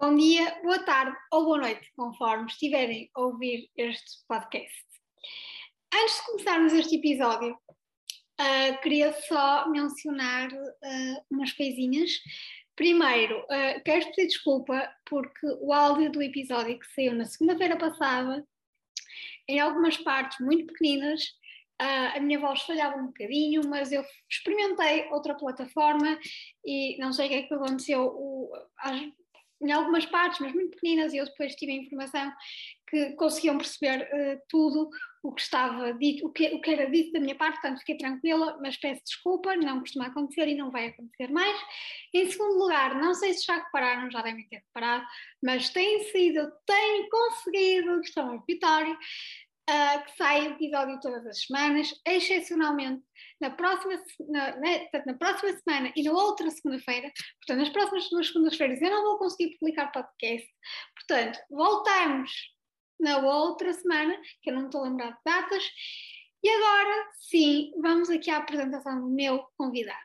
Bom dia, boa tarde ou boa noite, conforme estiverem a ouvir este podcast. Antes de começarmos este episódio, uh, queria só mencionar uh, umas coisinhas. Primeiro, uh, quero pedir desculpa porque o áudio do episódio que saiu na segunda-feira passada, em algumas partes muito pequeninas, Uh, a minha voz falhava um bocadinho, mas eu experimentei outra plataforma e não sei o que é que aconteceu. O, em algumas partes, mas muito pequeninas, e eu depois tive a informação que conseguiam perceber uh, tudo o que estava dito, o que, o que era dito da minha parte, portanto fiquei tranquila, mas peço desculpa, não costuma acontecer e não vai acontecer mais. Em segundo lugar, não sei se já repararam, já devem ter reparado, mas tem sido, tenho conseguido, estou uma vitória, uh, que sai episódio todas as semanas, excepcionalmente na próxima, na, na, na próxima semana e na outra segunda-feira. Portanto, nas próximas duas segundas-feiras eu não vou conseguir publicar podcast. Portanto, voltamos na outra semana, que eu não estou a lembrar de datas. E agora, sim, vamos aqui à apresentação do meu convidado.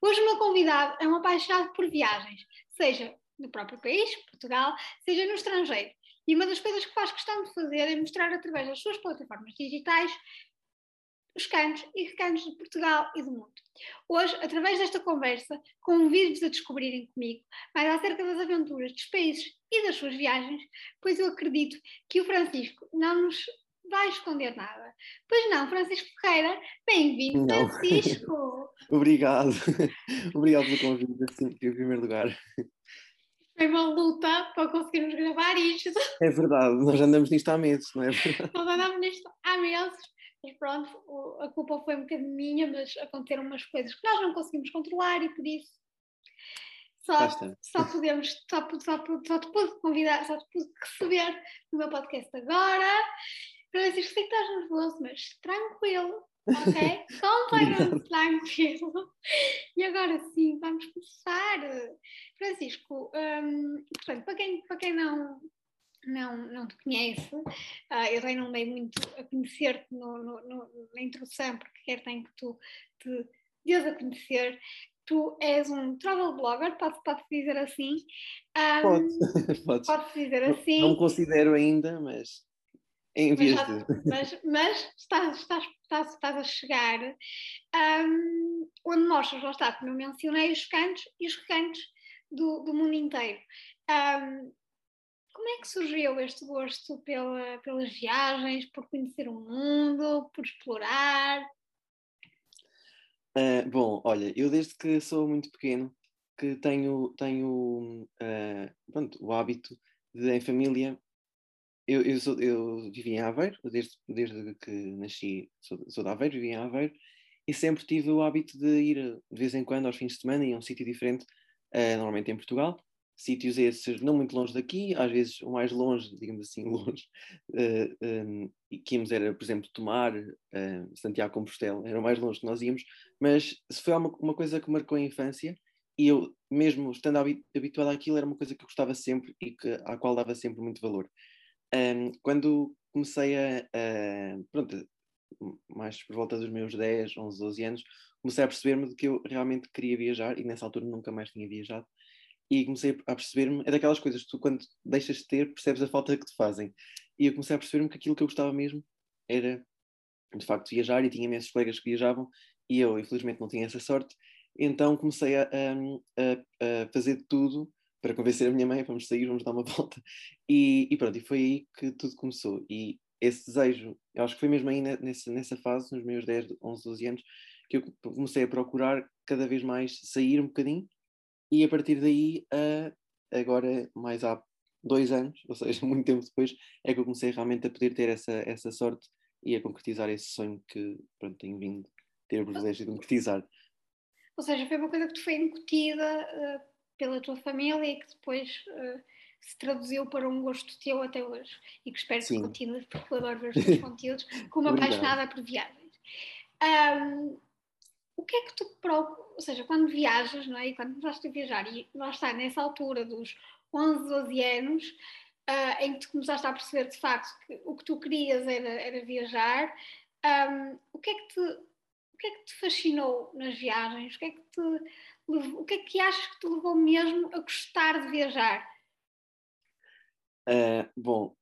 Hoje o meu convidado é um apaixonado por viagens, seja no próprio país, Portugal, seja no estrangeiro. E uma das coisas que faz questão de fazer é mostrar através das suas plataformas digitais os cantos e recantos de Portugal e do mundo. Hoje, através desta conversa, convido-vos a descobrirem comigo mais acerca das aventuras dos países e das suas viagens, pois eu acredito que o Francisco não nos vai esconder nada. Pois não, Francisco Ferreira, bem-vindo, Francisco! Obrigado, obrigado pelo convite, assim, em primeiro lugar. Foi uma luta para conseguirmos gravar isto. É verdade, nós andamos nisto há meses, não é? Nós andamos nisto há meses, mas pronto, a culpa foi um bocadinho minha, mas aconteceram umas coisas que nós não conseguimos controlar e por isso só, só podemos, só, só, só te pude convidar, só te pude receber no meu podcast agora. Francisco, sei que estás nervoso, mas tranquilo, ok? Completamente tranquilo. E agora sim, vamos começar. Francisco, um, portanto, para quem, para quem não, não, não te conhece, uh, eu também não dei muito a conhecer-te no, no, no, na introdução, porque quero tenho que tu te dês a conhecer. Tu és um travel blogger, pode-se pode dizer assim? Um, pode, pode. Pode-se dizer assim. Não, não me considero ainda, mas em vez mas, de. Mas, mas estás, estás, estás, estás, a chegar um, onde mostras, lá está, como eu mencionei, os cantos e os recantos do, do mundo inteiro. Um, como é que surgiu este gosto pela, pelas viagens, por conhecer o mundo, por explorar? Uh, bom, olha, eu desde que sou muito pequeno que tenho, tenho uh, pronto, o hábito de, em família, eu, eu, sou, eu vivi em Aveiro, desde, desde que nasci, sou, sou de Aveiro, vivi em Aveiro, e sempre tive o hábito de ir de vez em quando aos fins de semana a um sítio diferente, uh, normalmente em Portugal, sítios esses não muito longe daqui, às vezes o mais longe, digamos assim, longe, uh, eh, um, eh, que íamos era, por exemplo, Tomar, uh, Santiago Compostela, era o mais longe que nós íamos, mas se foi uma, uma coisa que marcou a infância, e eu, mesmo estando habituado àquilo, era uma coisa que eu gostava sempre e que, à qual dava sempre muito valor. Um, quando comecei a, a, pronto, mais por volta dos meus 10, 11, 12 anos, comecei a perceber-me de que eu realmente queria viajar e nessa altura nunca mais tinha viajado. E comecei a perceber-me, é daquelas coisas que tu, quando deixas de ter, percebes a falta que te fazem. E eu comecei a perceber-me que aquilo que eu gostava mesmo era, de facto, viajar. E tinha imensos colegas que viajavam e eu, infelizmente, não tinha essa sorte. Então comecei a, a, a fazer tudo para convencer a minha mãe, vamos sair, vamos dar uma volta. E, e, pronto, e foi aí que tudo começou. E esse desejo, eu acho que foi mesmo aí nessa, nessa fase, nos meus 10, 11, 12 anos, que eu comecei a procurar cada vez mais sair um bocadinho. E a partir daí, agora mais há dois anos, ou seja, muito tempo depois, é que eu comecei realmente a poder ter essa, essa sorte e a concretizar esse sonho que pronto, tenho vindo ter o privilégio de concretizar. Ou seja, foi uma coisa que te foi incutida uh, pela tua família e que depois uh, se traduziu para um gosto teu até hoje e que espero Sim. que continues, porque eu adoro ver os teus conteúdos, como apaixonada por viagens. Um, o que é que tu procuras, ou seja, quando viajas, não é? E quando começaste a viajar, e lá está, nessa altura dos 11, 12 anos, uh, em que tu começaste a perceber de facto que o que tu querias era, era viajar, um, o que é que te o que é que te fascinou nas viagens? O que é que te o que é que achas que te levou mesmo a gostar de viajar? Uh, bom,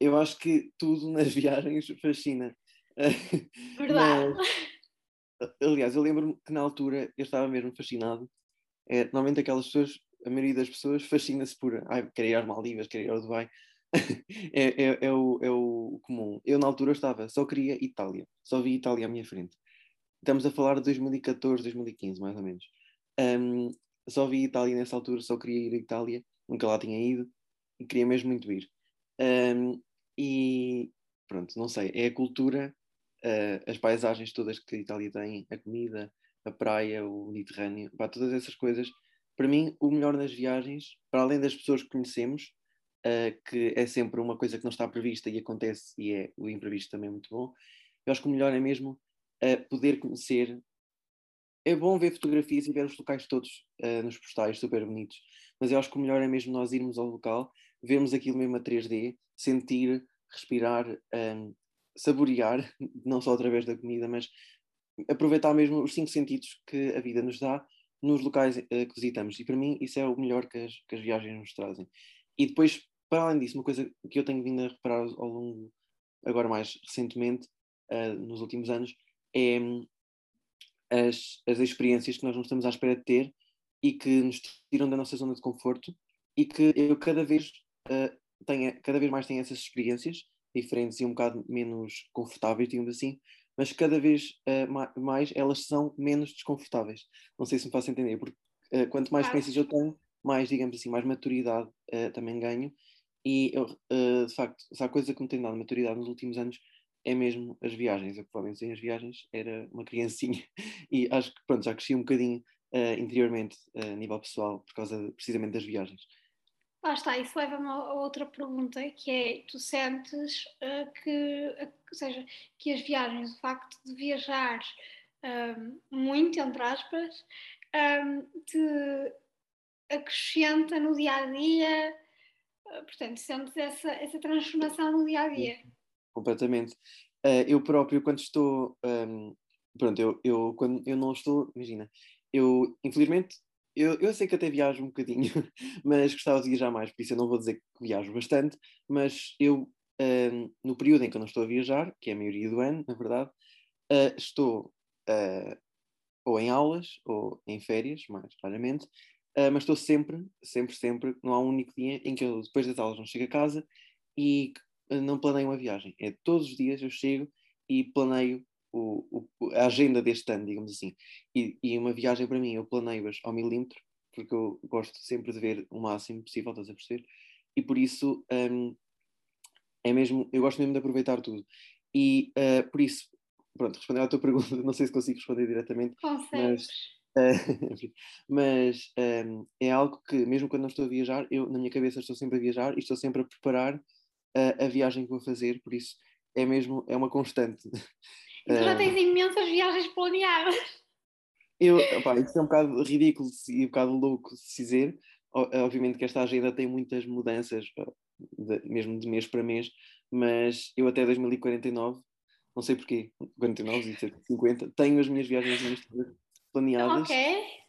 eu acho que tudo nas viagens fascina. Verdade. Mas, aliás, eu lembro-me que na altura eu estava mesmo fascinado. É, normalmente aquelas pessoas, a maioria das pessoas fascina-se por ai, querer ir às Maldivas, querer ir ao Dubai. é, é, é, o, é o comum. Eu na altura estava, só queria Itália, só vi Itália à minha frente. Estamos a falar de 2014, 2015, mais ou menos. Um, só vi Itália nessa altura, só queria ir à Itália, nunca lá tinha ido e queria mesmo muito ir. Um, e pronto, não sei, é a cultura, uh, as paisagens todas que a Itália tem, a comida, a praia, o Mediterrâneo, pá, todas essas coisas. Para mim, o melhor nas viagens, para além das pessoas que conhecemos, uh, que é sempre uma coisa que não está prevista e acontece, e é o imprevisto também muito bom, eu acho que o melhor é mesmo uh, poder conhecer. É bom ver fotografias e ver os locais todos uh, nos postais, super bonitos, mas eu acho que o melhor é mesmo nós irmos ao local, vermos aquilo mesmo a 3D, sentir, respirar, um, saborear, não só através da comida, mas aproveitar mesmo os cinco sentidos que a vida nos dá nos locais uh, que visitamos. E para mim isso é o melhor que as, que as viagens nos trazem. E depois, para além disso, uma coisa que eu tenho vindo a reparar ao longo, agora mais recentemente, uh, nos últimos anos, é um, as, as experiências que nós não estamos à espera de ter e que nos tiram da nossa zona de conforto e que eu cada vez uh, tenho, cada vez mais tenho essas experiências diferentes e um bocado menos confortáveis, digamos assim, mas cada vez uh, mais elas são menos desconfortáveis. Não sei se me faço entender, porque uh, quanto mais experiências eu tenho, mais, digamos assim, mais maturidade também ganho. E eu, de facto, se há coisa que me tem dado maturidade nos últimos anos é mesmo as viagens. Eu provavelmente sem as viagens era uma criancinha e acho que pronto, já cresci um bocadinho interiormente a nível pessoal por causa precisamente das viagens. Lá está, isso leva-me a outra pergunta, que é, tu sentes uh, que, uh, ou seja, que as viagens, o facto de viajar um, muito, entre aspas, um, te acrescenta no dia-a-dia, uh, portanto, sentes essa, essa transformação no dia-a-dia. Completamente. eu próprio, quando estou, um, pronto, eu, eu, quando eu não estou, imagina, eu, infelizmente, eu, eu sei que até viajo um bocadinho, mas gostava de viajar mais, por isso eu não vou dizer que viajo bastante, mas eu, uh, no período em que eu não estou a viajar, que é a maioria do ano, na verdade, uh, estou uh, ou em aulas ou em férias, mais raramente, ah, mas estou sempre, sempre, sempre, não há um único dia em que eu, depois das aulas, não chego a casa e não planeio uma viagem. É todos os dias eu chego e planeio o, o, a agenda deste ano, digamos assim. E, e uma viagem para mim, eu planeio-as ao milímetro, porque eu gosto sempre de ver o máximo possível, estás a perceber? E por isso um, é mesmo, eu gosto mesmo de aproveitar tudo. E uh, por isso, pronto, respondendo à tua pergunta, não sei se consigo responder diretamente, Consegues. mas, uh, mas um, é algo que, mesmo quando não estou a viajar, eu na minha cabeça estou sempre a viajar e estou sempre a preparar uh, a viagem que vou fazer, por isso é mesmo, é uma constante. E tu já ah. tens imensas viagens planeadas. Eu, opa, isso é um bocado ridículo e um bocado louco se dizer. Obviamente que esta agenda tem muitas mudanças, de, mesmo de mês para mês, mas eu até 2049, não sei porquê, 49 e 50, tenho as minhas viagens planeadas. Ok.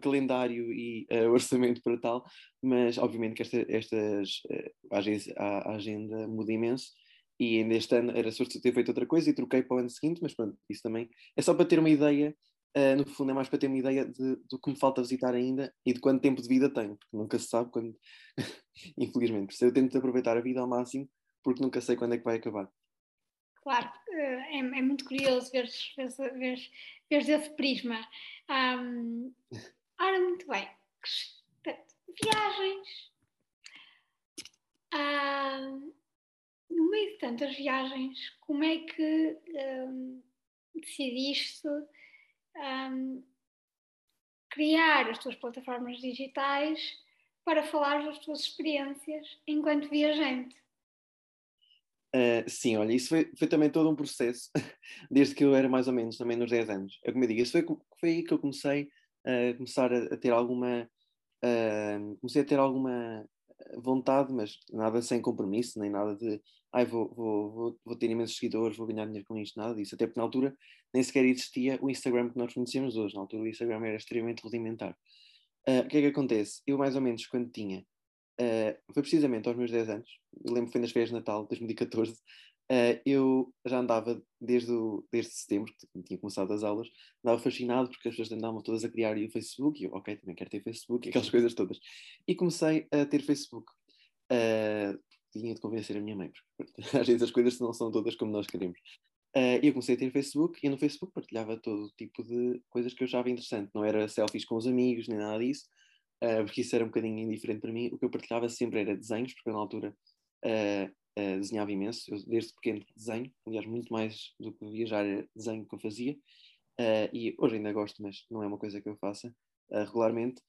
Calendário e uh, orçamento para tal, mas obviamente que esta, estas uh, a, a agenda muda imenso e ainda este ano era suposto ter feito outra coisa e troquei para o ano seguinte, mas pronto, isso também é só para ter uma ideia, uh, no fundo é mais para ter uma ideia de, do que me falta visitar ainda e de quanto tempo de vida tenho, porque nunca se sabe quando, infelizmente, por isso eu tento aproveitar a vida ao máximo, porque nunca sei quando é que vai acabar. Claro, eh, é, é muito curioso ver, ver, ver, ver esse prisma. Um, ora, muito bem. Viagens. Um, no meio de tantas viagens, como é que um, decidiste um, criar as tuas plataformas digitais para falar das tuas experiências enquanto viajante? Uh, sim, olha, isso foi, foi, também todo um processo, desde que eu era mais ou menos também nos 10 anos. É como eu digo, isso foi, foi aí que eu comecei a começar a, a ter alguma. Uh, comecei a ter alguma vontade, mas nada sem compromisso, nem nada de ai, vou, vou, vou, vou, ter imensos seguidores, vou ganhar dinheiro com isto, nada disso. Até porque na altura nem sequer existia o Instagram que nós conhecemos hoje. Na altura o Instagram era extremamente rudimentar. Uh, o que é que acontece? Eu, mais ou menos, quando tinha uh, foi precisamente aos meus 10 anos, lembro que foi nas férias de Natal de 2014, uh, eu já andava desde, o, desde setembro, que tinha começado as aulas, andava fascinado porque as pessoas andavam todas a criar o Facebook, e eu, ok, também quero ter Facebook, aquelas coisas todas. E comecei a ter Facebook. Uh, tinha de convencer a minha mãe, porque às vezes as coisas não são todas como nós queremos. Uh, eu comecei a ter Facebook e no Facebook partilhava todo tipo de coisas que eu achava interessante. Não era selfies com os amigos, nem nada disso, uh, porque isso era um bocadinho indiferente para mim. O que eu partilhava sempre era desenhos, porque eu na altura uh, desenhava imenso. Eu, desde pequeno desenho, aliás, muito mais do que viajar era desenho que eu fazia. e hoje ainda gosto, mas não é uma coisa que eu faça regularmente.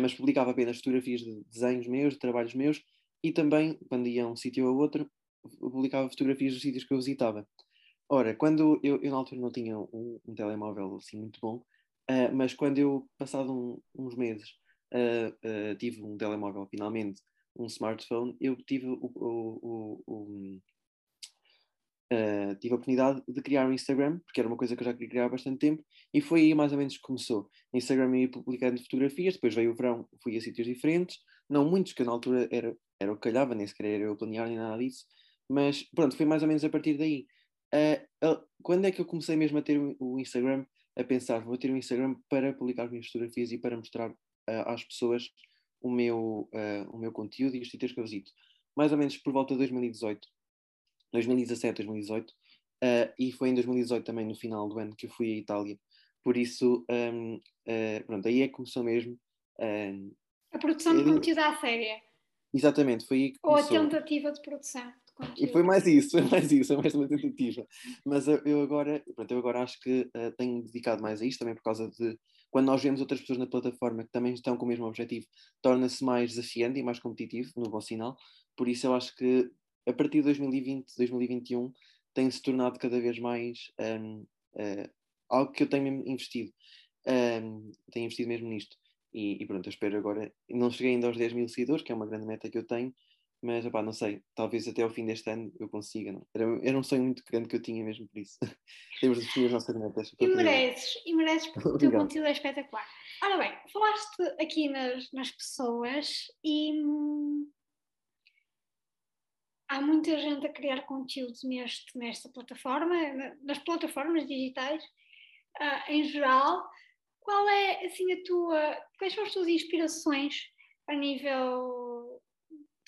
mas publicava apenas fotografias de desenhos meus, de trabalhos meus, e também, quando ia a um sítio ou outro, publicava fotografias dos sítios que eu visitava. Ora, quando eu, eu na altura não tinha um, um telemóvel assim muito bom, uh, mas quando eu, passado um, uns meses, uh, uh, tive um telemóvel finalmente, um smartphone, eu tive o, o, o Uh, tive a oportunidade de criar um Instagram, porque era uma coisa que eu já queria criar há bastante tempo, e foi aí mais ou menos que começou. Instagram ia publicando fotografias, depois veio o verão, fui a sítios diferentes, não muitos, que na altura era, era o que calhava, nem sequer era eu planear nem nada disso, mas pronto, foi mais ou menos a partir daí. Uh, uh, quando é que eu comecei mesmo a ter o Instagram, a pensar, vou ter um Instagram para publicar as minhas fotografias e para mostrar uh, às pessoas o meu, o meu conteúdo e os sítios que eu visito? Mais ou menos por volta de 2018, 2017, 2018, e foi em 2018 também, no final do ano, que eu fui à Itália. Por isso, um, pronto, aí é que começou mesmo. a produção de conteúdo à séria. Exatamente, foi aí que começou. Ou a tentativa de produção. E foi mais isso, foi mais isso, foi mais uma tentativa. Mas eu agora, pronto, eu agora acho que uh, tenho dedicado mais a isto, também por causa de quando nós vemos outras pessoas na plataforma que também estão com o mesmo objetivo, torna-se mais desafiante e mais competitivo, no bom sinal. Por isso eu acho que a partir de 2020, 2021, tem-se tornado cada vez mais um, uh, eh, algo que eu tenho investido. Um, tenho investido mesmo nisto. E, e, pronto, eu espero agora. Não cheguei ainda aos 10 mil seguidores, que é uma grande meta que eu tenho, mas opá, não sei, talvez até ao fim deste ano eu consiga. Não? Era, era um sonho muito grande que eu tinha mesmo por isso. Temos de definir as nossas metas. E mereces, e mereces porque o teu conteúdo é espetacular. Ora bem, falaste aqui nas, nas pessoas e hum, há muita gente a criar conteúdo neste, nesta plataforma, nas plataformas digitais uh, em geral. Qual é assim a tua. Quais são as tuas inspirações a nível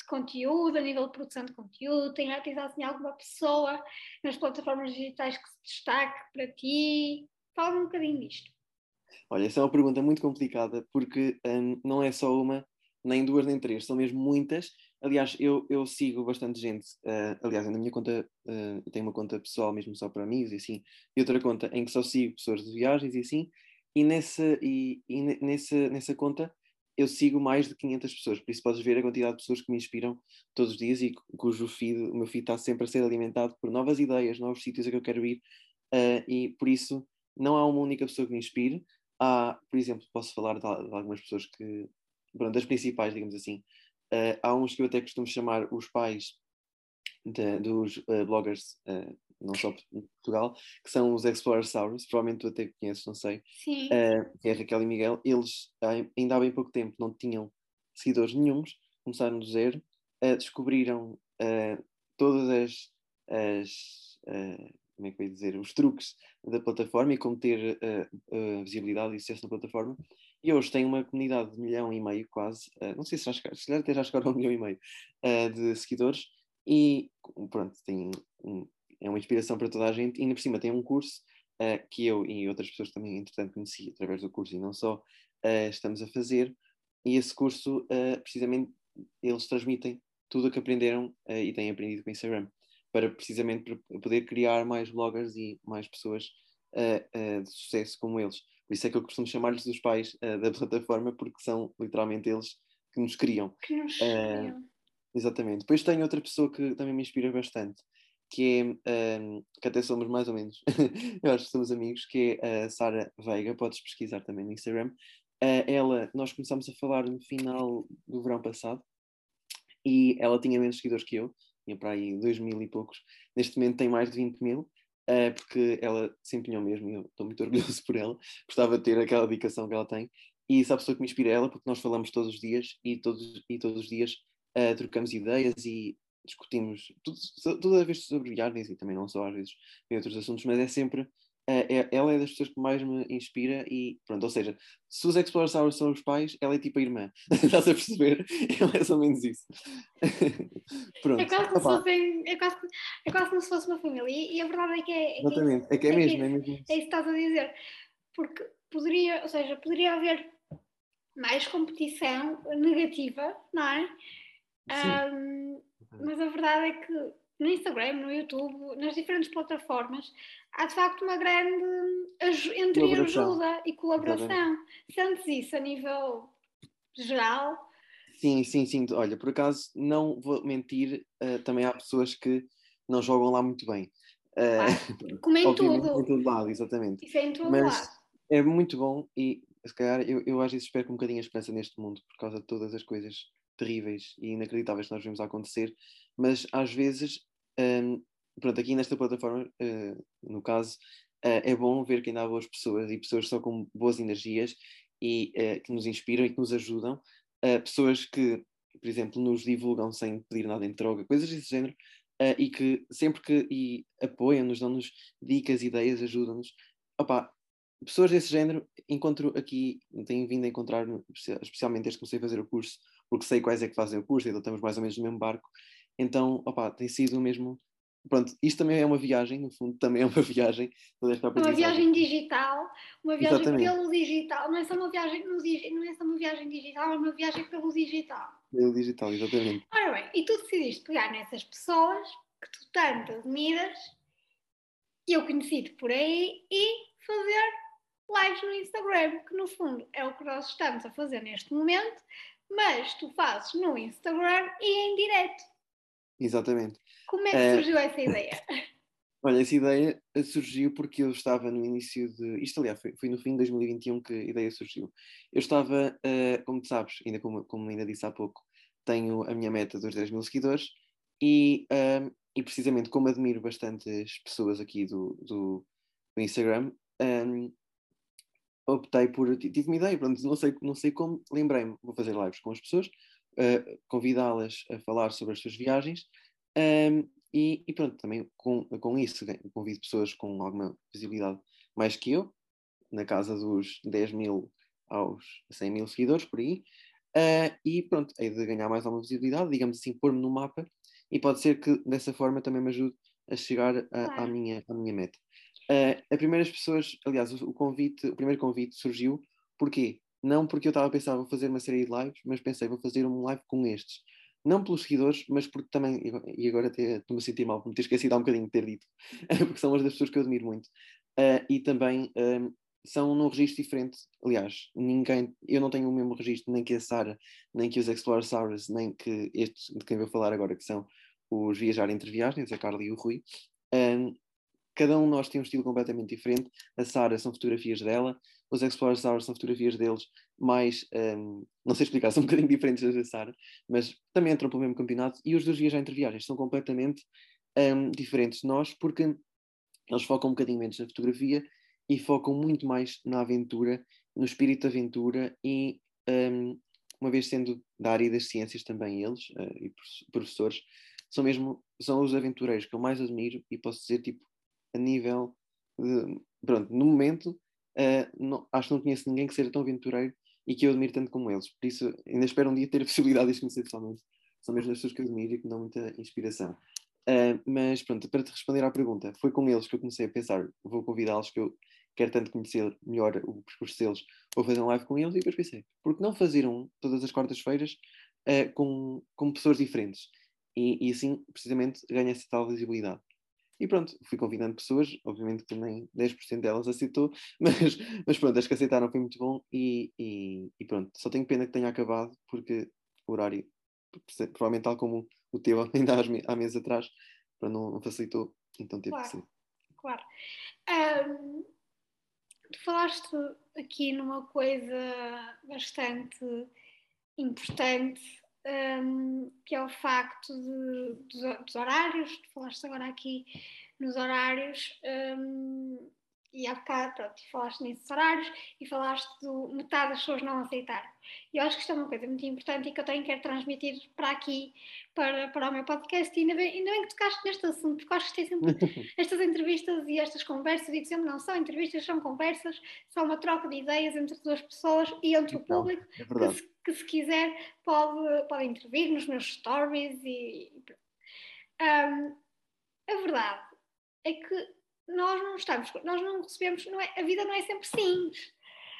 conteúdo, a nível de produção de conteúdo? Tem, tens assim alguma pessoa nas plataformas digitais que se destaque para ti? Fala um bocadinho disto. Olha, essa é uma pergunta muito complicada porque hum, não é só uma, nem duas, nem três, são mesmo muitas. Aliás, eu, eu sigo bastante gente. Uh, aliás, na minha conta, uh, tenho uma conta pessoal mesmo só para amigos e assim, e outra conta em que só sigo pessoas de viagens e assim. E nessa, e, e nessa, nessa conta eu sigo mais de 500 pessoas, por isso podes ver a quantidade de pessoas que me inspiram todos os dias e cujo feed, o meu feed está sempre a ser alimentado por novas ideias, novos sítios a que eu quero ir, uh, e por isso não há uma única pessoa que me inspire. Há, por exemplo, posso falar de, de algumas pessoas que, pronto, das principais, digamos assim. Uh, há uns que eu até costumo chamar os pais de, dos uh, bloggers não só em Portugal, que são os Explorersaurus, provavelmente tu até conheces, não sei, uh, que é Raquel e Miguel, eles ainda há bem pouco tempo não tinham seguidores nenhums, começaram do zero, uh, descobriram uh, todas as, as como é que eu ia dizer, os truques da plataforma e como ter visibilidade e sucesso na plataforma. E hoje tem uma comunidade de milhão e meio, quase, não sei se já chegaram, se calhar até já chegaram a um milhão e meio de seguidores, e pronto, tem um, é uma inspiração para toda a gente, e ainda por cima tem um curso uh, que eu e outras pessoas também, entretanto, conheci através do curso e não só, uh, estamos a fazer, e esse curso, uh, precisamente, eles transmitem tudo o que aprenderam e têm aprendido com o Instagram, para precisamente poder criar mais bloggers e mais pessoas de sucesso como eles. Por isso é que eu costumo chamar-lhes os pais da plataforma, porque são literalmente eles que nos criam. Que nos criam. Exatamente. Depois tenho outra pessoa que também me inspira bastante, que é, um, que até somos mais ou menos, eu acho que somos amigos, que é a Sara Veiga, podes pesquisar também no Instagram. Uh, ela, nós começámos a falar no final do verão passado e ela tinha menos seguidores que eu, tinha para aí 2 mil e poucos, neste momento tem mais de 20 mil, uh, porque ela se empenhou mesmo e eu estou muito orgulhoso por ela, gostava de ter aquela dedicação que ela tem. E essa pessoa que me inspira é ela, porque nós falamos todos os dias e todos, e todos os dias uh, trocamos ideias e discutimos tudo, toda vez sobre viagens e também não só às vezes em outros assuntos, mas é sempre é, ela é das pessoas que mais me inspira e pronto, ou seja, se os Explorers Hours são os pais, ela é tipo a irmã, estás a perceber? É mais ou menos isso. pronto. É quase, como se fosse, é, quase, é quase como se fosse uma família e, e a verdade é que é. é Exatamente, é que é, é, mesmo, é, mesmo. É isso que estás a dizer, porque poderia, ou seja, poderia haver mais competição negativa, não é? Um, mas a verdade é que no Instagram, no YouTube, nas diferentes plataformas, há de facto uma grande entreajuda e colaboração. Sentes isso a nível geral? Sim, sim, sim. Olha, por acaso, não vou mentir, uh, também há pessoas que não jogam lá muito bem. Uh, Como em tudo. Em todo lado, exatamente. Isso é em todo Mas lado. É muito bom e, se calhar, eu, eu às vezes espero com um bocadinho a esperança neste mundo por causa de todas as coisas terríveis e inacreditáveis que nós vemos acontecer, mas às vezes um, pronto, aqui nesta plataforma, uh, no caso, uh, é bom ver que ainda há boas pessoas e pessoas só com boas energias e uh, que nos inspiram e que nos ajudam. pessoas que, por exemplo, nos divulgam sem pedir nada em troca, coisas desse género, e que sempre que apoiam-nos, dão-nos dicas, ideias, ajudam-nos. Opa, pessoas desse género encontro aqui, tenho vindo a encontrar, especialmente desde que comecei a fazer o curso, porque sei quais é que fazem o curso, então estamos mais ou menos no mesmo barco, então, opa, tem sido mesmo. Pronto, isto também é uma viagem, no fundo, também é uma viagem. Uma viagem digital, uma viagem Exatamente. pelo digital. Não é só uma viagem no, não é só uma viagem digital, é uma viagem pelo digital. Pelo digital, exatamente. Ora bem, e tu decidiste pegar nessas pessoas que tu tanto admiras, eu conheci-te por aí, e fazer lives no Instagram, que no fundo é o que nós estamos a fazer neste momento, mas tu fazes no Instagram e em direto. Exatamente. Como é que eh, surgiu uh, essa ideia? Olha, essa ideia surgiu porque eu estava no início de. Isto, aliás, foi, foi no fim de 2021 que a ideia surgiu. Eu estava, uh, como tu sabes, ainda como, como ainda disse há pouco, tenho a minha meta dos 10 mil seguidores e, uh, e precisamente como admiro bastantes pessoas aqui do, do, do Instagram, um, optei por. Tive uma ideia, pronto, não sei, não sei como, lembrei-me, vou fazer lives com as pessoas uh, convidá-las a falar sobre as suas viagens. Um, e, e, pronto, também com, com isso convido pessoas com alguma visibilidade mais que eu, na casa dos 10 mil aos 100 mil seguidores, por aí. Uh, e pronto, hei de ganhar mais alguma visibilidade, digamos assim, pôr-me no mapa e pode ser que dessa forma também me ajude a chegar a, claro. à, minha, à minha meta. Uh, as primeiras pessoas, aliás, o, convite, o primeiro convite surgiu, porquê? Não porque eu estava a pensar, vou fazer uma série de lives, mas pensei, vou fazer um live com estes. Não pelos seguidores, mas porque também, e agora estou-me a sentir mal por me ter esquecido há um bocadinho de ter dito, porque são uma das pessoas que eu admiro muito. Uh, e também um, são num registro diferente. Aliás, ninguém, eu não tenho o mesmo registro, nem que a Sara, nem que os Explorasaurus, nem que estes de quem vou falar agora, que são os Viajar entre Viagens, a Carla e o Rui. Um, cada um de nós tem um estilo completamente diferente. A Sara são fotografias dela, os Explorers Hours são fotografias deles mais, um, não sei explicar, são um bocadinho diferentes das da Sara, mas também entram pelo mesmo campeonato. E os dois Viajar entre Viagens são completamente um, diferentes de nós, porque eles focam um bocadinho menos na fotografia e focam muito mais na aventura, no espírito de aventura e, um, uma vez sendo da área das ciências também eles, uh, e professores, são mesmo, são os aventureiros que eu mais admiro e posso dizer, tipo, a nível de, pronto, no momento, uh, não, acho que não conheço ninguém que seja tão aventureiro e que eu admiro tanto como eles. Por isso, ainda espero um dia ter a possibilidade de os conhecer pessoalmente. São mesmo as pessoas que eu admiro e que me dão muita inspiração. Uh, mas pronto, para te responder à pergunta, foi com eles que eu comecei a pensar, vou convidá-los que eu quero tanto conhecer melhor o percurso deles, vou fazer um live com eles e depois pensei, porque não fazer um todas as quartas-feiras uh, com, com pessoas diferentes? E, e assim, precisamente, ganha essa tal visibilidade. E pronto, fui convidando pessoas, obviamente que também 10% delas aceitou, mas, mas pronto, as que aceitaram foi muito bom e, e, e, pronto, só tenho pena que tenha acabado porque o horário, provavelmente tal como o teu ainda há meses atrás, para não, não facilitou, então teve claro, que ser. Claro. Um, tu falaste aqui numa coisa bastante importante um, que é o facto de, dos, dos, horários, falaste agora aqui nos horários, um, e há bocado, pronto, falaste nesses horários e falaste de metade das pessoas não aceitar. E eu acho que isto é uma coisa muito importante e que eu tenho que transmitir para aqui, para, para o meu podcast. E ainda bem, ainda bem que tocaste neste assunto, porque acho que tem sempre estas entrevistas e estas conversas, e sempre não são entrevistas, são conversas, são uma troca de ideias entre duas pessoas e entre o então, público, é se, que, se, quiser pode, pode intervir nos meus stories e, e um, a verdade é que nós não estamos, nós não recebemos, não é, a vida não é sempre simples.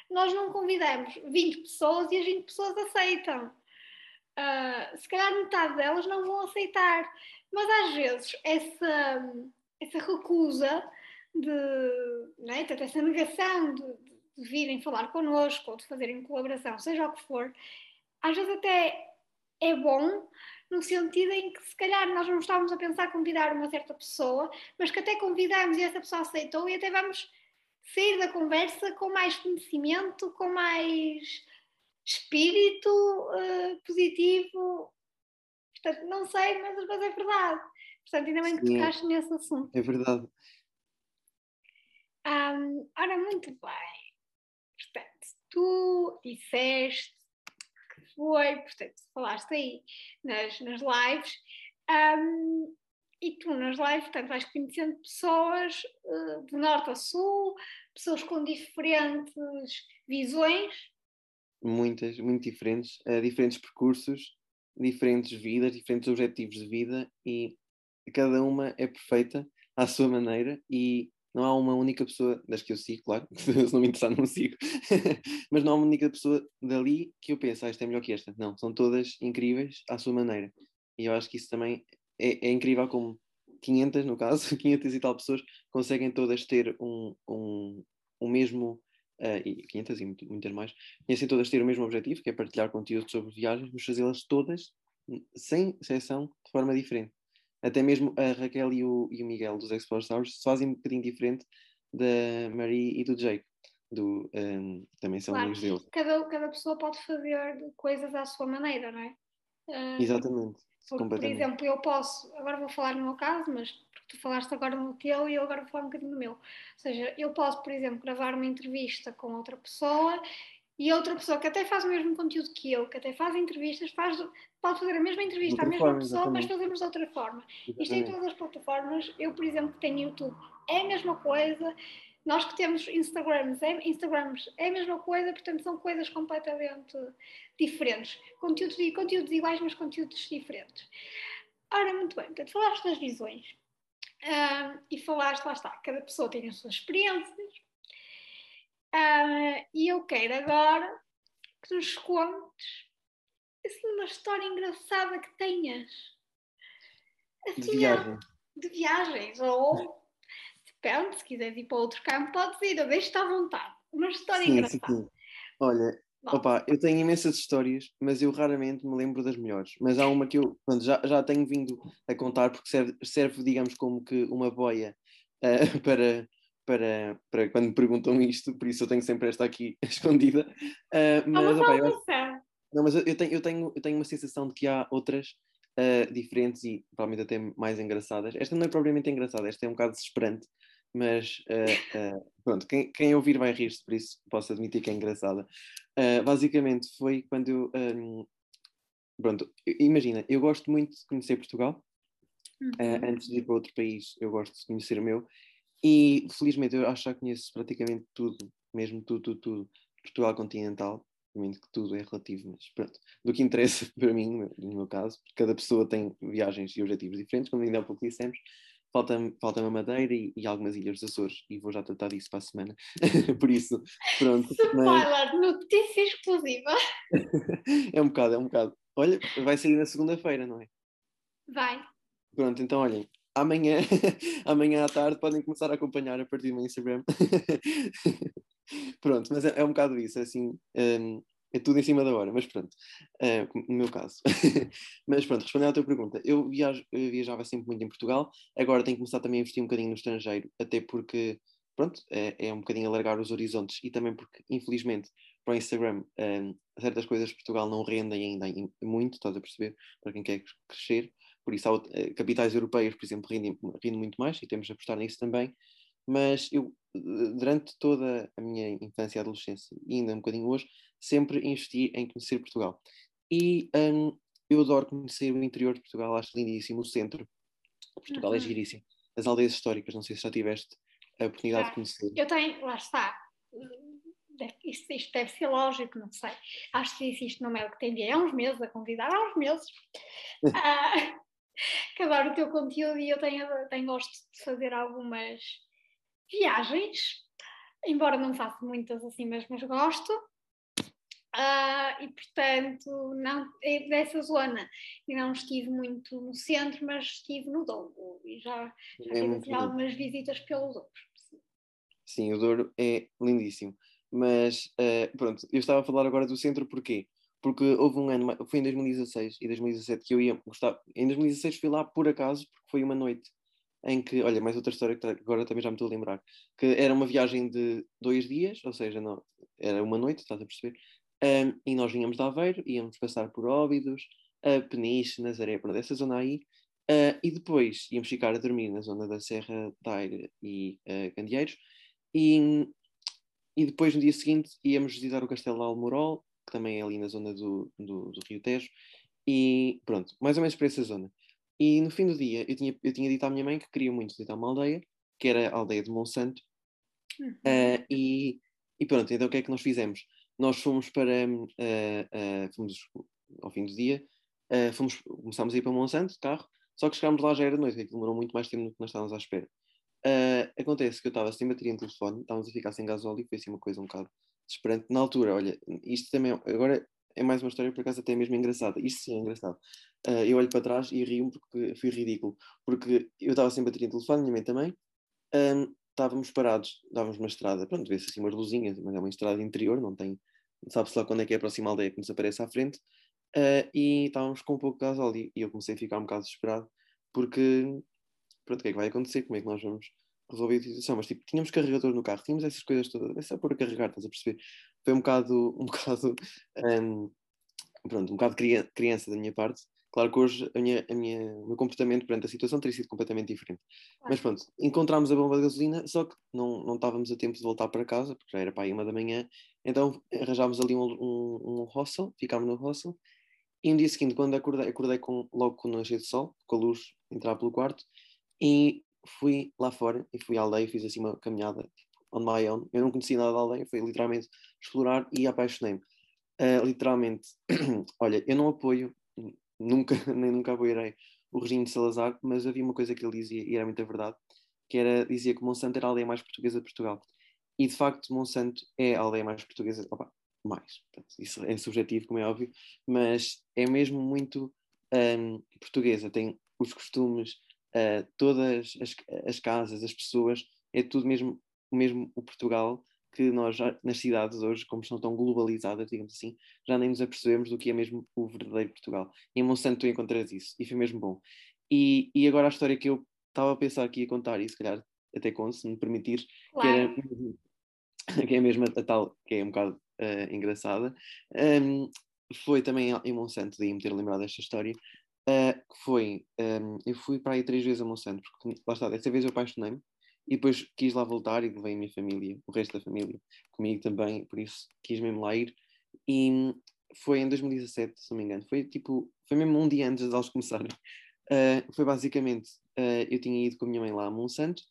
Nós não convidamos 20 pessoas e as 20 pessoas aceitam. Uh, se calhar metade delas não vão aceitar, mas às vezes essa, essa recusa de, não é? essa negação de, de virem falar connosco ou de fazerem colaboração, seja o que for, às vezes até é bom no sentido em que se calhar nós não estávamos a pensar convidar uma certa pessoa, mas que até convidamos e essa pessoa aceitou e até vamos sair da conversa com mais conhecimento, com mais espírito uh, positivo. Portanto, não sei, mas às vezes é verdade. Portanto, ainda bem que Sim, tocaste nesse assunto. É verdade. Um, ora, muito bem. Tu disseste foi, portanto, falaste aí nas, nas lives, um, e tu nas lives, portanto, vais conhecendo pessoas uh, de norte a sul, pessoas com diferentes visões. Muitas, muito diferentes, uh, diferentes percursos, diferentes vidas, diferentes objetivos de vida e cada uma é perfeita à sua maneira e não há uma única pessoa, das que eu sigo, claro, se não me interessar não sigo, mas não há uma única pessoa dali que eu penso, ah, esta é melhor que esta. Não, são todas incríveis à sua maneira. E eu acho que isso também é, é incrível como 500, no caso, 500 e tal pessoas conseguem todas ter um, um, um mesmo, uh, e 500 e muitas mais, conhecem todas ter o mesmo objetivo, que é partilhar conteúdo sobre viagens, mas fazê-las todas, sem exceção, de forma diferente até mesmo a Raquel e o, e o Miguel dos Explore Stars fazem um bocadinho diferente da Marie e do Jake. Do, um, também são claro, amigos deles. Cada, cada pessoa pode fazer coisas à sua maneira, não é? Uh, Exatamente. Porque, por exemplo, eu posso, agora vou falar no meu caso, mas porque tu falaste agora no teu e eu agora vou falar um bocadinho no meu. Ou seja, eu posso, por exemplo, gravar uma entrevista com outra pessoa e outra pessoa que até faz o mesmo conteúdo que eu, que até faz entrevistas, faz, pode fazer a mesma entrevista à mesma forma, pessoa, exatamente. mas fazemos de outra forma. Exatamente. Isto em todas as plataformas. Eu, por exemplo, que tenho YouTube, é a mesma coisa. Nós que temos Instagrams é, Instagrams é a mesma coisa, portanto são coisas completamente diferentes. Conteúdos, conteúdos iguais, mas conteúdos diferentes. Ora, muito bem, portanto, falaste das visões. Uh, e falaste, lá está, cada pessoa tem as suas experiências, Uh, e eu quero agora que nos contes assim, uma história engraçada que tenhas. Assim, de viagem. De viagens, ou depende, se quiseres ir para outro campo, podes ir, eu deixo-te à vontade. Uma história sim, engraçada. Sim, sim. Olha, opa, eu tenho imensas histórias, mas eu raramente me lembro das melhores. Mas há uma que eu pronto, já, já tenho vindo a contar porque serve, serve digamos, como que uma boia uh, para para, para quando me perguntam isto, por isso eu tenho sempre esta aqui escondida. Uh, mas, opa, eu, não, mas eu tenho, eu, tenho, eu tenho uma sensação de que há outras uh, diferentes e provavelmente até mais engraçadas. Esta não é propriamente engraçada, esta é um bocado desesperante, mas uh, pronto, quem, quem ouvir vai rir-se, por isso posso admitir que é engraçada. basicamente foi quando eu. Um, pronto, imagina, eu gosto muito de conhecer Portugal. Uhum. antes de ir para outro país, eu gosto de conhecer o meu. E felizmente eu acho que já conheço praticamente tudo, mesmo tudo, tudo, tudo. Portugal continental, obviamente que tudo é relativo, mas pronto. Do que interessa para mim, no meu, no meu caso, cada pessoa tem viagens e objetivos diferentes, como ainda há pouco dissemos. Falta-me falta a Madeira e, e, algumas ilhas dos Açores, e vou já tratar disso para a semana. Por isso, pronto. Spoiler, mas... notícia exclusiva. é um bocado, é um bocado. Olha, vai sair na segunda-feira, não é? Vai. Pronto, então olhem, amanhã, amanhã à tarde podem começar a acompanhar a partir do meu Instagram. pronto, mas é, é, um bocado isso, é assim, um, é tudo em cima da hora, mas pronto, uh, no meu caso. mas pronto, respondendo à tua pergunta, eu, viajo, eu viajava sempre muito em Portugal, agora tenho que começar também a investir um bocadinho no estrangeiro, até porque, pronto, é, é um bocadinho alargar os horizontes e também porque, infelizmente, para o Instagram, um, certas coisas de Portugal não rendem ainda muito, estás a perceber, para quem quer crescer. Por isso, há eh, capitais europeias, por exemplo, rendem, rendem muito mais e temos de apostar nisso também. Mas eu durante toda a minha infância e adolescência, e ainda um bocadinho hoje, sempre investi em conhecer Portugal. E um, eu adoro conhecer o interior de Portugal, acho lindíssimo, o centro. Portugal é uhum. é giríssimo. As aldeias históricas, não sei se já tiveste a oportunidade já. de conhecer. Eu tenho, lá está. Isto, isto, deve ser lógico, não sei. Acho que disse isto no mail que te enviei há uns meses, a convidar há uns meses. uh, adoro o teu conteúdo e eu tenho, tenho gosto de fazer algumas viagens, embora não faça muitas assim, mas, mas gosto. Uh, e portanto, não, é dessa zona, e não estive muito no centro, mas estive no Douro e já, já é tive algumas visitas pelo Douro. Sim, o Douro é lindíssimo. Mas uh, pronto, eu estava a falar agora do centro porquê? Porque houve um ano, foi em 2016 e 2017 que eu ia gostar. Em 2016 fui lá por acaso, porque foi uma noite em que, olha, mais outra história que agora também já me estou a lembrar, que era uma viagem de dois dias, ou seja, não, era uma noite, estás a perceber? Um, e nós vinhamos de Aveiro, íamos passar por Óbidos, Peniche, Nazaré, por essa zona aí, uh, e depois íamos ficar a dormir na zona da Serra da Aire e uh, Candeeiros, e, e depois no dia seguinte íamos visitar o Castelo de Almorol, que também é ali na zona do, do, do Rio Tejo, e pronto, mais ou menos para essa zona. E no fim do dia, eu tinha, eu tinha dito à minha mãe que queria muito visitar uma aldeia, que era a aldeia de Monsanto, uhum. uh, e, e pronto, então o que é que nós fizemos? Nós fomos para, uh, uh, fomos ao fim do dia, fomos, começámos a ir para Monsanto de carro, só que chegámos lá já era noite, demorou muito mais tempo do que nós estávamos à espera. acontece que eu estava sem bateria no telefone, estávamos a ficar sem gasóleo, foi assim uma coisa um bocado desesperante. Na altura, olha, isto também, agora é mais uma história por acaso até mesmo engraçada, isto sim é engraçado uh, eu olho para trás e rio porque fui ridículo. Porque eu estava sem bateria de telefone, minha mãe também. Um, estávamos parados, dávamos uma estrada, pronto, vê-se assim umas luzinhas, mas é uma estrada interior, não tem, sabe-se lá quando é que é a próxima aldeia que nos aparece à frente. Uh, e estávamos com um pouco de gasóleo e eu comecei a ficar um bocado desesperado porque, pronto, o que é que vai acontecer? Como é que nós vamos resolver a situação? Mas tipo, tínhamos carregador no carro, tínhamos essas coisas todas, é só por carregar, estás a perceber? Foi um bocado, um bocado, um, pronto, um bocado criança da minha parte, Claro que hoje a minha, a minha, o meu comportamento perante a situação teria sido completamente diferente. Mas pronto, encontramos a bomba de gasolina, só que não, não estávamos a tempo de voltar para casa, porque já era para aí uma da manhã, então arranjámos ali um, um, um hostel, ficámos no hostel, e no dia seguinte, quando acordei, acordei com, logo com o nascer de sol, com a luz entrar pelo quarto, e fui lá fora, e fui à aldeia, fiz assim uma caminhada tipo, on my own. Eu não conhecia nada da aldeia, foi literalmente explorar e apaixonei-me. Uh, literalmente, olha, eu não apoio nunca, nem nunca apoiarei o regime de Salazar, mas havia uma coisa que ele dizia, e era muita verdade, que era, dizia que Monsanto era a aldeia mais portuguesa de Portugal. E de facto, Monsanto é a aldeia mais portuguesa, opa, mais, isso é subjetivo, como é óbvio, mas é mesmo muito um, portuguesa, tem os costumes, uh, todas as, as casas, as pessoas, é tudo mesmo, mesmo o Portugal que nós nas cidades hoje, como estão tão globalizadas, digamos assim, já nem nos apercebemos do que é mesmo o verdadeiro Portugal. E em Monsanto tu encontras isso, e foi mesmo bom. E, e agora a história que eu estava a pensar que ia contar, e se calhar até com, se me permitir, claro. que, era, que é mesmo a, a, tal, que é um bocado uh, engraçada, um, foi também em Monsanto, daí me ter lembrado desta história, uh, que foi, um, eu fui para aí três vezes a Monsanto, porque lá está, desta vez eu apaixonei-me, e depois quis lá voltar e levei a minha família, o resto da família, comigo também, por isso quis mesmo lá ir. E foi em 2017, se não me engano, foi tipo, foi mesmo um dia antes de eles começarem. Uh, foi basicamente, uh, eu tinha ido com a minha mãe lá a Monsanto,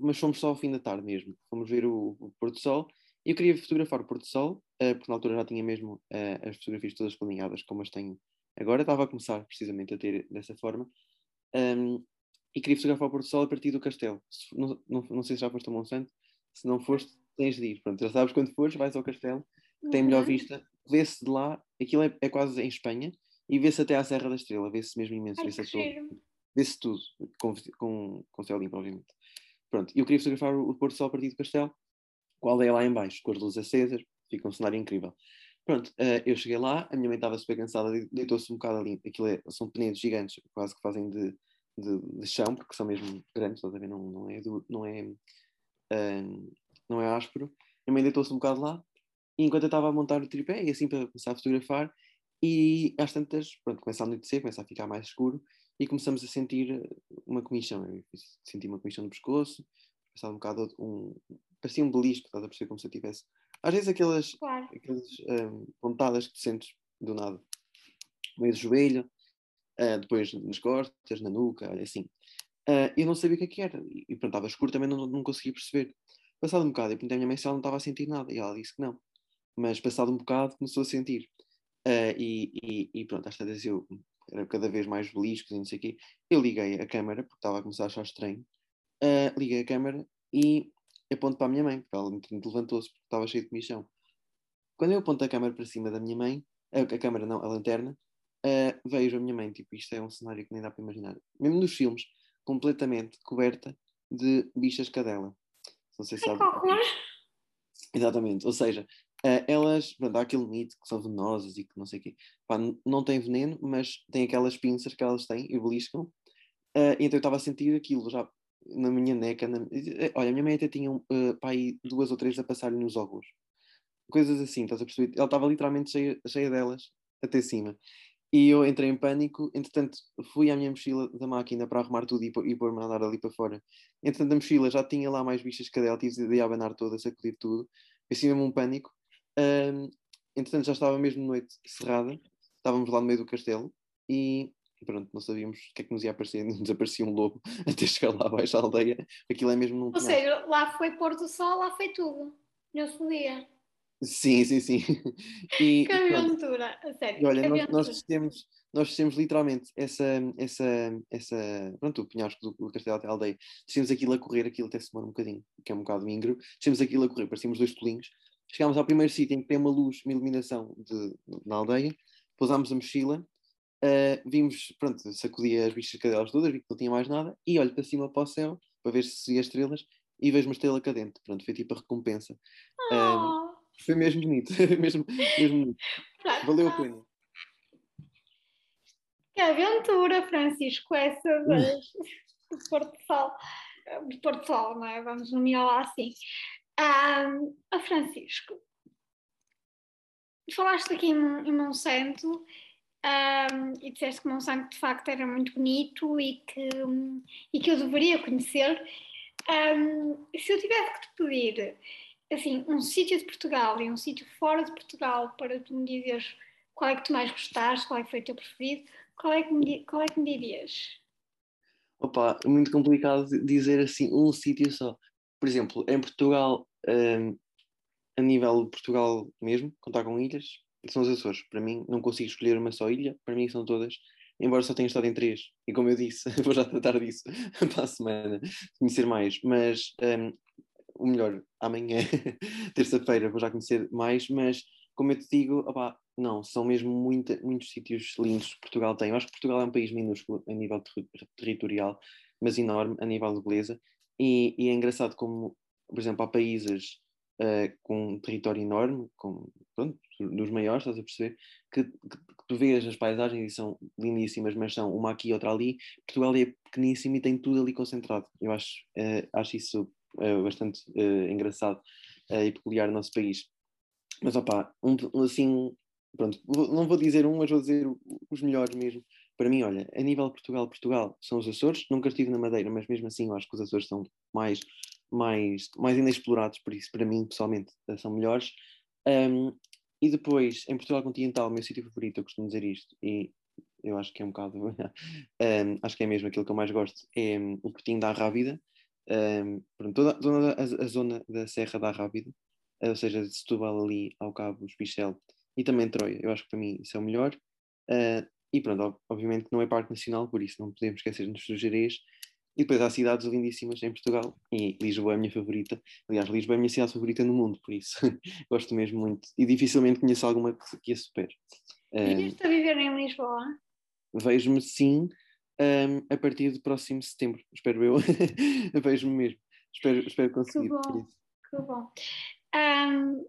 mas fomos só ao fim da tarde mesmo. Fomos ver o, o Porto Sol. E eu queria fotografar o Porto Sol, porque na altura já tinha mesmo as fotografias todas planeadas, como as tenho agora. Estava a começar precisamente a ter dessa forma. Um, e queria fotografar o Porto Sol a partir do castelo. Não, não, não sei se já foste a Monsanto, se não foste, tens de ir. Pronto, já sabes quando fores, vais ao castelo, tem melhor uhum. vista, vê-se de lá, aquilo é, é, quase em Espanha, e vê-se até à Serra da Estrela, vê-se mesmo imenso, vê-se vê-se tudo, com, com, com céu limpo, obviamente. Pronto, eu queria fotografar o, o Porto Sol a partir do castelo, qual é lá em baixo, com as luzes acesas, fica um cenário incrível. Pronto, uh, eu cheguei lá, a minha mãe estava super cansada, deitou-se um bocado ali, aquilo é, são penedos gigantes, quase que fazem de de, de, chão, porque são mesmo grandes, estás a ver? Não, não é, não é, um, não é áspero. A mãe deitou-se um bocado lá, e enquanto eu estava a montar o tripé, e assim para começar a fotografar, e às tantas, pronto, começa a anoitecer, começa a ficar mais escuro, e começamos a sentir uma comichão. Eu senti uma comichão no pescoço, passado um bocado um. parecia um belisco, estás a perceber como se eu tivesse. Às vezes aquelas, Claro. aquelas um, pontadas que tu sentes do nada, no meio do joelho, ah, depois nas costas, na nuca, assim. Ah, eu não sabia o que é que era. E, e pronto, estava escuro, também não, não conseguia perceber. Passado um bocado, eu perguntei à minha mãe se ela não estava a sentir nada, e ela disse que não. Mas passado um bocado, começou a sentir. Ah, e, e, e pronto, às tantas eu era cada vez mais beliscos e não sei o quê. Eu liguei a câmara, porque estava a começar a achar estranho. Ah, liguei a câmara e aponto para a minha mãe, porque ela entretanto levantou-se, porque estava cheio de comichão. Quando eu aponto a câmara para cima da minha mãe, a, a câmara não, a lanterna, ah, vejo a minha mãe, tipo, isto é um cenário que nem dá para imaginar. Mesmo nos filmes, completamente coberta de bichas cadela. Não sei se sabe. horror. Exatamente, ou seja, eh, elas, pronto, há aquele mito que são venenosas e que não sei o quê, Pá, não têm veneno, mas têm aquelas pinças que elas têm e beliscam, Eh, então eu estava a sentir aquilo já na minha neca, na- eh, olha, a minha mãe até tinha uh, pá, aí duas ou três a passar-lhe nos óculos, coisas assim, estás a perceber? Ela estava literalmente cheia, cheia delas, até cima. E eu entrei em pânico, entretanto fui à minha mochila da máquina para arrumar tudo e, pôr- pôr-me a andar ali para fora. Entretanto a mochila já tinha lá mais bichas que a dela, tive de abanar toda, sacudir tudo. Eu tive um pânico. Ahm, entretanto já estava mesmo noite cerrada, estávamos lá no meio do castelo e pronto, não sabíamos o que é que nos ia aparecer, nos aparecia um lobo até chegar lá abaixo da aldeia. Aquilo é mesmo num Ou seja, lá foi pôr do sol, lá foi tudo. Nesse dia. Sim, sim, sim. E, Que e aventura. A sério. E olha, nós, nós descemos, nós descemos literalmente essa, essa, essa, pronto, o penhasco do, do castelo até a aldeia, descemos aquilo a correr, aquilo até se demora um bocadinho, que é um bocado íngreme, descemos aquilo a correr, parecíamos dois tolinhos, chegámos ao primeiro sítio em que tem uma luz, uma iluminação de, na aldeia, pousámos a mochila, ah, vimos, pronto, sacudia as bichas cadelas todas, vi que não tinha mais nada, e olho para cima para o céu, para ver se via estrelas, e vejo uma estrela cadente, pronto, foi tipo a recompensa. Ah, Oh, foi mesmo bonito, mesmo, mesmo bonito, valeu a pena. Que aventura, Francisco, essa do Porto Sol. Do Porto Sol, não é? Vamos nomeá-la assim. Ahm, a Francisco, falaste aqui em, em Monsanto ahm, e disseste que Monsanto de facto era muito bonito e que, e que eu deveria conhecer. Ahm, se eu tivesse que te pedir assim, um sítio de Portugal e um sítio fora de Portugal para tu me dizeres qual é que tu mais gostaste, qual é que foi o teu preferido, qual é que me, qual é que me dirias? Opa, é muito complicado di- dizer assim um sítio só. Por exemplo, em Portugal, hum, a nível de Portugal mesmo, contar com ilhas, são os Açores. Para mim, não consigo escolher uma só ilha, para mim são todas, embora só tenha estado em três. E como eu disse, vou já tratar disso para a semana, conhecer mais. Mas hum, o melhor, amanhã, terça-feira, vou já conhecer mais. Mas como eu te digo, opá, não, são mesmo muita, muitos sítios lindos que Portugal tem. Eu acho que Portugal é um país minúsculo a nível terri- territorial, mas enorme a nível de beleza. E, e é engraçado como, por exemplo, há países eh, com um território enorme, com, pronto, dos maiores, estás a perceber, que, que- que tu vês as paisagens e são lindíssimas, mas são uma aqui e outra ali. Portugal é pequeníssimo e tem tudo ali concentrado. Eu acho, eh, acho isso eh, bastante eh, engraçado e peculiar no nosso país. Mas opá, um, um assim, pronto, não vou dizer um, mas vou dizer os melhores mesmo. Para mim, olha, a nível Portugal, Portugal são os Açores, nunca estive na Madeira, mas mesmo assim eu acho que os Açores são mais, mais, mais inexplorados, por isso para mim pessoalmente são melhores. Um, e depois, em Portugal continental, meu sítio favorito, eu costumo dizer isto, e eu acho que é um bocado, um, acho que é mesmo aquilo que eu mais gosto, é um, o Portinho da Arrábida, um, pronto, toda, toda a, a zona da Serra da Arrábida, eh, ou seja, de Setúbal ali ao Cabo, Espichel e também Troia, eu acho que para mim isso é o melhor. Uh, e pronto, ob- obviamente não é Parque Nacional, por isso não podemos esquecer-nos dos Jerez. E depois há cidades lindíssimas em Portugal e Lisboa é a minha favorita. Aliás, Lisboa é a minha cidade favorita no mundo, por isso gosto mesmo muito. E dificilmente conheço alguma que, que a supere. Um, Viste a viver em Lisboa? Vejo-me sim um, a partir do próximo setembro, espero eu. Vejo-me mesmo. Espero, espero conseguir. bom. por isso. Que bom. Ahm,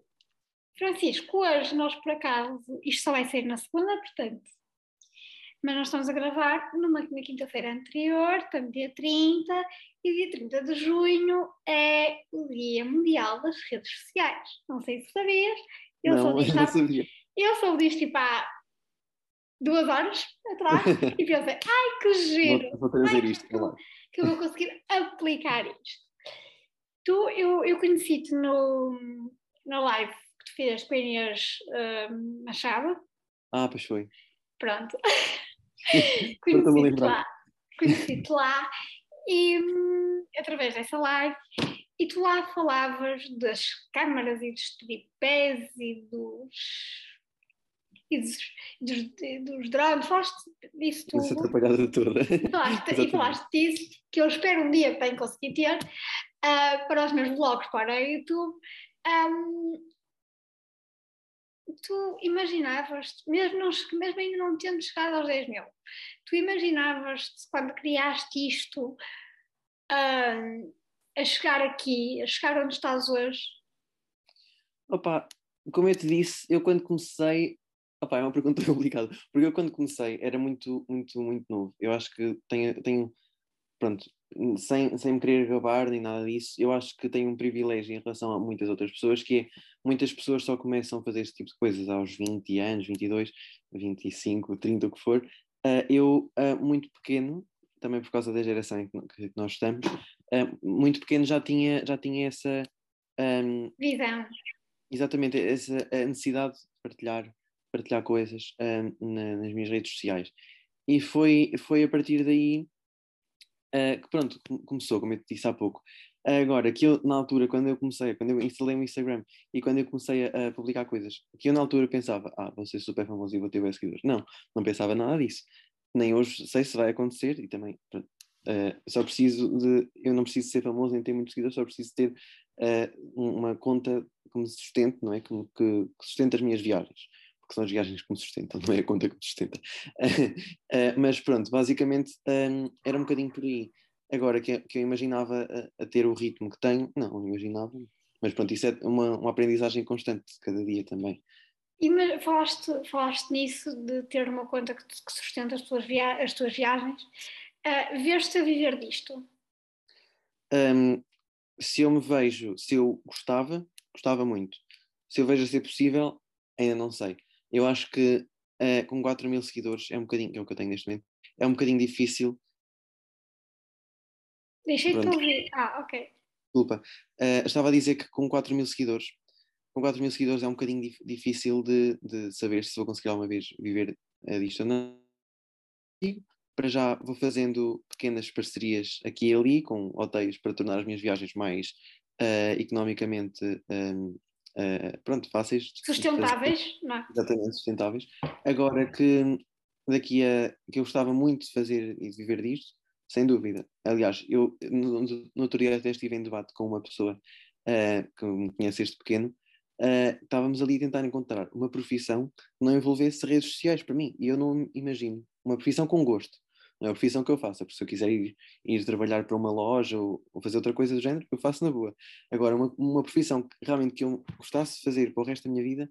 Francisco, hoje nós por acaso, isto só vai ser na segunda, portanto, mas nós estamos a gravar numa, na quinta-feira anterior, estamos dia 30, e dia 30 de junho é o Dia Mundial das Redes Sociais. Não sei se sabias, eu não, sou disto não sabia. eu soube disto tipo há duas horas atrás e pensei, ai que giro, Vou, vou trazer isto para lá. que eu vou conseguir aplicar isto. Tu, eu, eu conheci-te no, na live que tu fizeste com a Inês uh, Machado. Ah, pois foi. Pronto. conheci-te lá. Conheci-te lá e hum, através dessa live e tu lá falavas das câmaras e dos tripés e dos e dos, dos, dos drones, falaste disso tudo. Essa atrapalhada toda. Falaste, e falaste disso, que eu espero um dia bem conseguir ter, uh, para os meus vlogs para o YouTube. Um, tu imaginavas, mesmo, não, mesmo ainda não tendo chegado aos 10 mil, tu imaginavas quando criaste isto um, a chegar aqui, a chegar onde estás hoje? Opa, como eu te disse, eu quando comecei, opa, é uma pergunta complicada, porque eu quando comecei era muito, muito, muito novo. Eu acho que tenho, tenho pronto, sem, sem me querer gabar nem nada disso, eu acho que tenho um privilégio em relação a muitas outras pessoas, que é, muitas pessoas só começam a fazer este tipo de coisas aos 20 anos, 22, 25, 30, o que for. Uh, eu, uh, muito pequeno, também por causa da geração em que, nós estamos, uh, muito pequeno já tinha, já tinha essa... Um, Visão. Exatamente, essa necessidade de partilhar, partilhar coisas na, nas minhas redes sociais. E foi, foi a partir daí uh, que pronto, começou, como eu te disse há pouco. Agora, que eu, na altura, quando eu comecei, quando eu instalei o Instagram e quando eu comecei a, a, publicar coisas, que eu na altura pensava, ah, vou ser super famoso e vou ter bem seguidores. Não, não pensava nada disso. Nem hoje sei se vai acontecer e também, pronto, uh, só preciso de, eu não preciso ser famoso nem ter muitos seguidores, só preciso ter uh, uma conta que me sustente, não é? Que, que sustente as minhas viagens porque são as viagens que me sustentam, não é a conta que me sustenta. uh, mas pronto, basicamente um, era um bocadinho por aí. Agora que, que eu imaginava a, a, ter o ritmo que tenho, não, não imaginava. Mas pronto, isso é uma, uma aprendizagem constante, cada dia também. E mas falaste, falaste nisso de ter uma conta que, que sustenta as tuas, via as tuas viagens. Uh, Vês-te a viver disto? Um, se eu me vejo, se eu gostava, gostava muito. Se eu vejo a ser possível, ainda não sei. Eu acho que uh, com 4 mil seguidores é um bocadinho, que é o que eu tenho neste momento, é um bocadinho difícil. Deixei-te ouvir. Ah, ok. Desculpa. Uh, estava a dizer que com 4 mil seguidores, com 4 mil seguidores é um bocadinho dif difícil de, de, saber se vou conseguir alguma vez viver uh, disto ou não. Para já vou fazendo pequenas parcerias aqui e ali com hotéis para tornar as minhas viagens mais uh, economicamente um, uh, pronto, fáceis. Sustentáveis, não é? Exatamente, sustentáveis. Agora que daqui a que eu gostava muito de fazer e de viver disto, sem dúvida. Aliás, eu no, no outro dia até estive em debate com uma pessoa uh, que me conhece este pequeno, uh, estávamos ali a tentar encontrar uma profissão que não envolvesse redes sociais para mim, e eu não imagino uma profissão com gosto não é a profissão que eu faço. Se eu quiser ir, ir trabalhar para uma loja ou, ou, fazer outra coisa do género, eu faço na boa. Agora, uma, uma profissão que realmente que eu gostasse de fazer para o resto da minha vida,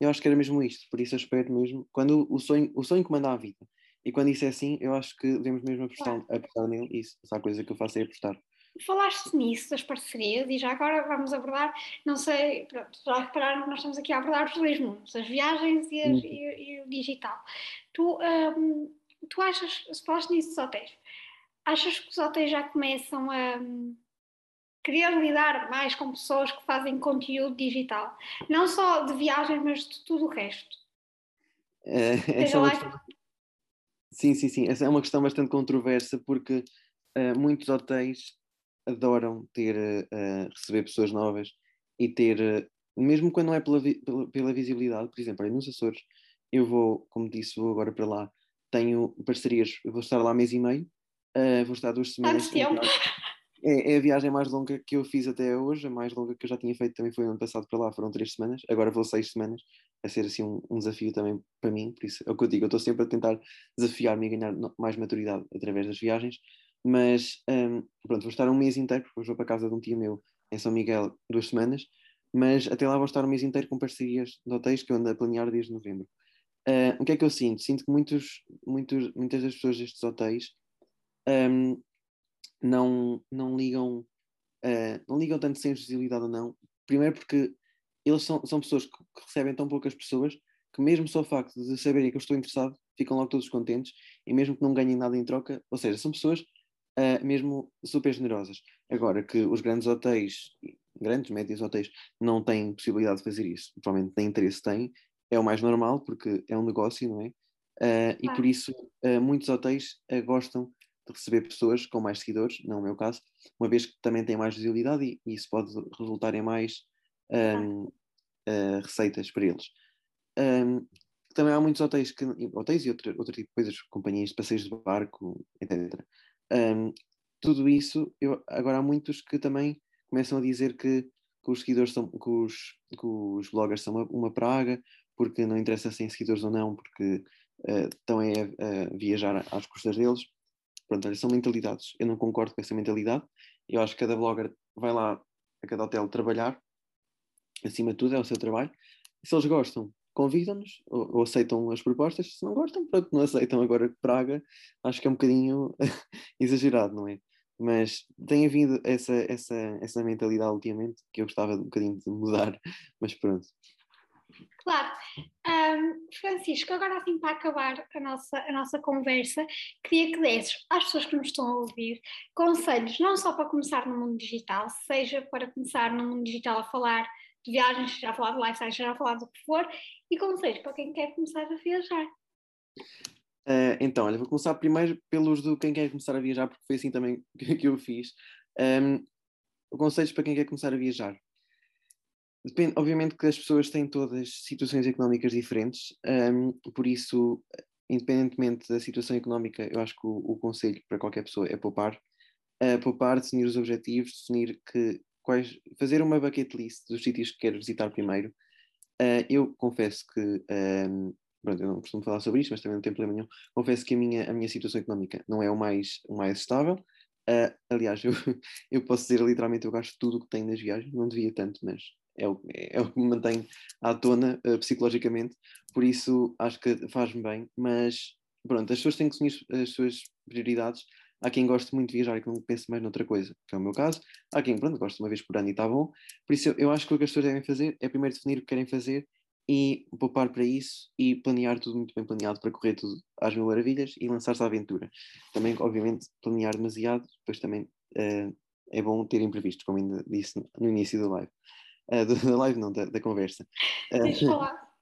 eu acho que era mesmo isto. Por isso eu espero mesmo, quando o sonho, o sonho comanda a vida. E quando isso é assim, eu acho que devemos mesmo apostar, apostar nele. Isso, essa coisa que eu faço é apostar. Falaste nisso, das parcerias, e já agora vamos abordar, não sei, pronto, já repararam que nós estamos aqui a abordar os dois mundos, as viagens e, as, uhum. e, e o digital. Tu, um, tu achas, se falaste nisso dos hotéis, achas que os hotéis já começam a um, querer lidar mais com pessoas que fazem conteúdo digital? Não só de viagens, mas de tudo o resto. É, essa é uma questão... Sim, sim, sim. Essa é uma questão bastante controversa porque uh, muitos hotéis adoram ter, uh, receber pessoas novas e ter, uh, mesmo quando não é pela, pela, pela visibilidade, por exemplo, aí nos Açores, eu vou, como disse, vou agora para lá tenho parcerias, vou estar lá mês e meio, uh, vou estar duas semanas. É, é, a viagem mais longa que eu fiz até hoje, a mais longa que eu já tinha feito também foi no ano passado para lá, foram três semanas, agora vou seis semanas, vai ser assim um, um desafio também para mim, por isso é o que eu digo, eu estou sempre a tentar desafiar-me e ganhar mais maturidade através das viagens, mas um, pronto, vou estar um mês inteiro, porque vou para casa de um tio meu em São Miguel duas semanas, mas até lá vou estar um mês inteiro com parcerias de hotéis que eu ando a planear desde novembro. Uh, o que é que eu sinto? Sinto que muitos, muitos, muitas das pessoas destes hotéis um, não, não ligam uh, não ligam tanto sem visibilidade ou não. Primeiro porque eles são, são pessoas que, que, recebem tão poucas pessoas que mesmo só o facto de saberem que eu estou interessado ficam logo todos contentes e mesmo que não ganhem nada em troca, ou seja, são pessoas uh, mesmo super generosas. Agora que os grandes hotéis, grandes, médios hotéis, não têm possibilidade de fazer isso, provavelmente nem interesse têm, é o mais normal, porque é um negócio, não é? Uh, e por isso, uh, muitos hotéis uh, gostam de receber pessoas com mais seguidores, não é o meu caso, uma vez que também têm mais visibilidade e, e isso pode resultar em mais um, receitas para eles. Um, também há muitos hotéis, que, hotéis e outro, outro tipo de coisas, companhias de passeios de barco, etc. Um, tudo isso, eu, agora há muitos que também começam a dizer que, que os seguidores são, que os, que os bloggers são uma, uma praga, porque não interessa se têm seguidores ou não, porque uh, estão a, a, viajar às custas deles. Pronto, olha, são mentalidades. Eu não concordo com essa mentalidade. Eu acho que cada blogger vai lá a cada hotel trabalhar, acima de tudo, é o seu trabalho. E se eles gostam, convidam-nos ou, ou, aceitam as propostas. Se não gostam, pronto, não aceitam. Agora, Praga, acho que é um bocadinho exagerado, não é? Mas tem havido essa, essa, essa mentalidade ultimamente que eu gostava um bocadinho de mudar, mas pronto. Claro. Um, Francisco, agora assim para acabar a nossa, a nossa conversa, queria que desses às pessoas que nos estão a ouvir conselhos, não só para começar no mundo digital, seja para começar no mundo digital a falar de viagens, já falar de lifestyle, já falar do que for, e conselhos para quem quer começar a viajar. Uh, então, olha, vou começar primeiro pelos do quem quer começar a viajar, porque foi assim também que eu fiz. Um, conselhos para quem quer começar a viajar. Depende, obviamente que as pessoas têm todas situações económicas diferentes, um, por isso, independentemente da situação económica, eu acho que o, o conselho para qualquer pessoa é poupar. Uh, poupar, definir os objetivos, definir que, quais, fazer uma bucket list dos sítios que quero visitar primeiro. Uh, eu confesso que, um, pronto, eu não costumo falar sobre isto, mas também não tem problema nenhum. Confesso que a minha, a minha situação económica não é o mais, o mais estável. Uh, aliás, eu, eu posso dizer literalmente eu gasto tudo o que tenho nas viagens, não devia tanto, mas é o, é o que me mantém à tona uh, psicologicamente, por isso acho que faz-me bem, mas pronto, as pessoas têm que assumir as suas prioridades. Há quem goste muito de viajar e que não pense mais noutra coisa, que é o meu caso. Há quem, pronto, gosta uma vez por ano e está bom. Por isso, eu, eu acho que o que as pessoas devem fazer é primeiro definir o que querem fazer e poupar para isso e planear tudo muito bem planeado para correr tudo às mil maravilhas e lançar-se à aventura. Também, obviamente, planear demasiado, depois também uh, é bom ter imprevistos, como ainda disse no início da live uh, da live, não, da, da conversa. Deixa falar.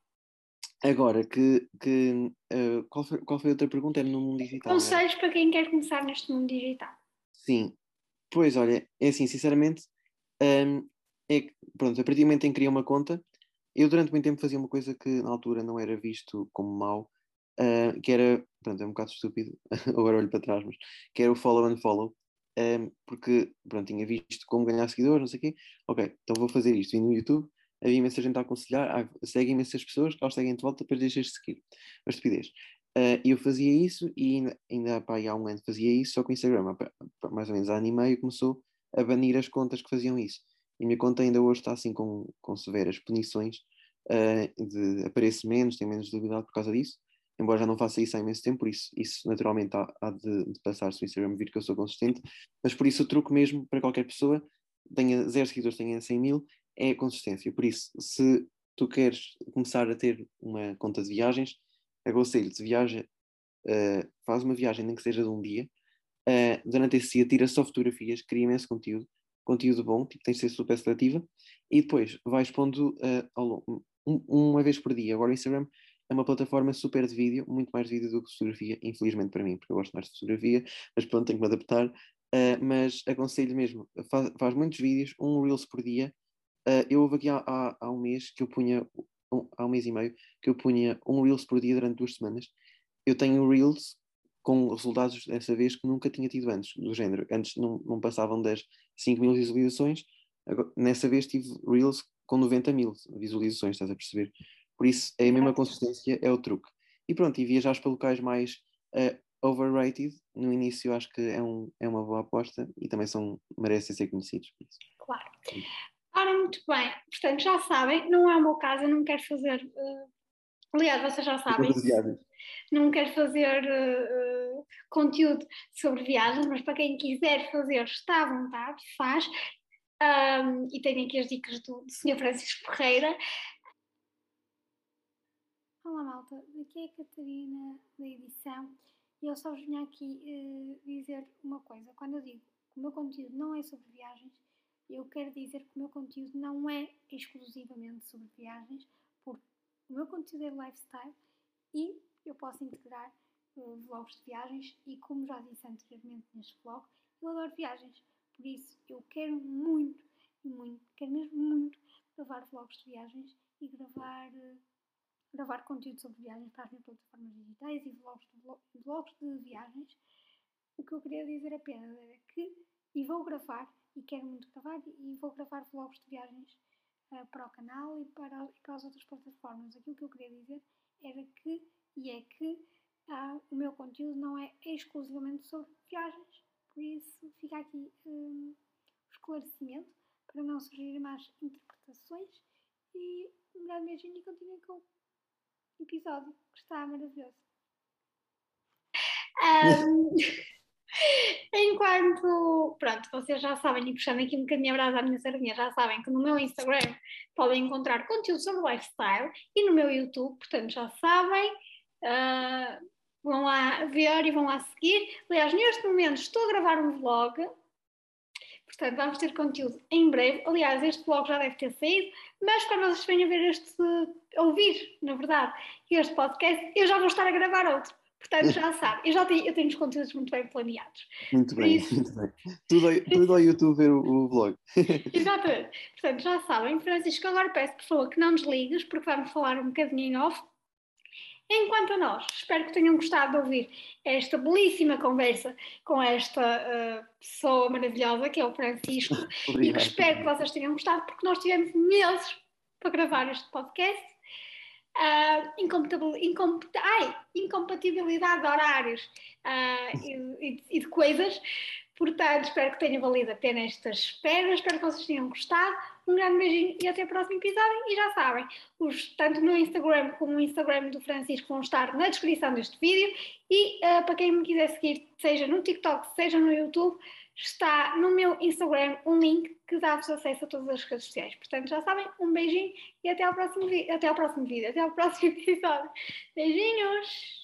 Agora, que, que, uh, qual, foi, qual foi a outra pergunta? Era no mundo digital. Conselhos para quem quer começar neste mundo digital. Sim, pois olha, é assim, sinceramente, um, é, pronto, a partir do momento em que criei uma conta, eu durante muito tempo fazia uma coisa que na altura não era visto como mau, uh, que era, pronto, é um bocado estúpido, agora olho para trás, mas que era o follow and follow, um, porque pronto, tinha visto como ganhar seguidores, não sei o quê. Ok, então vou fazer isto. Vim no YouTube, havia imensa gente a aconselhar, ah, segue imensas pessoas, elas seguem de volta, depois deixas de seguir. A estupidez. Uh, eu fazia isso e ainda, ainda pá, há um ano fazia isso, só que o Instagram, mais ou menos há ano e meio, começou a banir as contas que faziam isso. E a minha conta ainda hoje está assim com, com severas punições uh, de aparecer menos, tem menos visibilidade por causa disso embora já não faça isso há imenso tempo, por isso, isso naturalmente há, há de, de, passar se o Instagram vir que eu sou consistente, mas por isso o truque mesmo para qualquer pessoa, tenha zero seguidores, tenha 100 mil, é a consistência. Por isso, se tu queres começar a ter uma conta de viagens, aconselho-te, viaja, uh, faz uma viagem, nem que seja de um dia, uh, durante esse dia tira só fotografias, cria imenso conteúdo, conteúdo bom, tipo, tens de ser super seletiva, e depois vais pondo uh, um, uma vez por dia. Agora o Instagram é uma plataforma super de vídeo, muito mais de vídeo do que fotografia, infelizmente para mim, porque eu gosto mais de fotografia, mas pronto, tenho que me adaptar. Uh, mas aconselho mesmo, faz, faz, muitos vídeos, um Reels por dia. Uh, eu houve aqui há, há, há, um mês que eu punha, um, há um mês e meio, que eu punha um Reels por dia durante duas semanas. Eu tenho Reels com resultados dessa vez que nunca tinha tido antes, do género. Antes não, não passavam das 5 mil visualizações, agora, nessa vez tive Reels com 90 mil visualizações, estás a perceber? Por isso, é a mesma consistência é o truque. E pronto, e viajar para locais mais uh, overrated, no início acho que é, um, é uma boa aposta e também são, merecem ser conhecidos. Claro. Ora, muito bem. Portanto, já sabem, não é o meu caso, eu não quero fazer. Uh, aliás, vocês já sabem. Não quero fazer uh, conteúdo sobre viagens, mas para quem quiser fazer, está à vontade, faz. Um, e tenho aqui as dicas do, do Sr. Francisco Ferreira. Olá malta, daqui é a Catarina da edição e eu só vim aqui uh, dizer uma coisa. Quando eu digo que o meu conteúdo não é sobre viagens, eu quero dizer que o meu conteúdo não é exclusivamente sobre viagens, porque o meu conteúdo é lifestyle e eu posso integrar uh, vlogs de viagens e como já disse anteriormente neste vlog, eu adoro viagens. Por isso eu quero muito, muito, quero mesmo muito gravar vlogs de viagens e gravar, uh, gravar conteúdo sobre viagens para as minhas plataformas digitais e vlogs de, vlogs de viagens. O que eu queria dizer apenas era que, e vou gravar, e quero muito gravar, e vou gravar vlogs de viagens uh, para o canal e para, e para as outras plataformas. Aquilo que eu queria dizer era que, e é que, uh, o meu conteúdo não é exclusivamente sobre viagens. Por isso, fica aqui um, o esclarecimento para não surgirem mais interpretações. E um grande beijinho e continuem com episódio, que está maravilhoso. Um, enquanto, pronto, vocês já sabem, e puxando aqui um bocadinho a brasa à minha sardinha, já sabem que no meu Instagram podem encontrar conteúdo sobre lifestyle e no meu YouTube, portanto já sabem. Uh, vão lá ver e vão lá seguir. Aliás, neste momento estou a gravar um vlog, portanto vamos ter conteúdo em breve. Aliás, este vlog já deve ter saído, mas quando vocês venham ver este, ouvir, na verdade, este podcast, eu já vou estar a gravar outro. Portanto, já sabe, eu já tenho, eu tenho os conteúdos muito bem planeados. Muito bem, isso... muito bem. Tudo, tudo ao YouTube ver o, o vlog. Exatamente. Portanto, já sabem, Francisco, agora peço por favor que não desligues, porque vamos falar um bocadinho em off. Enquanto a nós, espero que tenham gostado de ouvir esta belíssima conversa com esta uh, pessoa maravilhosa que é o Francisco Obrigado. e que espero que vocês tenham gostado porque nós tivemos meses para gravar este podcast. Uh, incompat ai, incompatibilidade de horários uh, e, e, de coisas. Portanto, espero que tenha valido a pena esta espera. Espero que vocês tenham gostado. Um grande beijinho e até o próximo episódio. E já sabem, os, tanto o meu Instagram como o Instagram do Francisco vão estar na descrição deste vídeo. E uh, para quem me quiser seguir, seja no TikTok, seja no YouTube, está no meu Instagram um link que dá-vos acesso a todas as redes sociais. Portanto, já sabem, um beijinho e até ao próximo, até ao próximo vídeo, até ao próximo episódio. Beijinhos!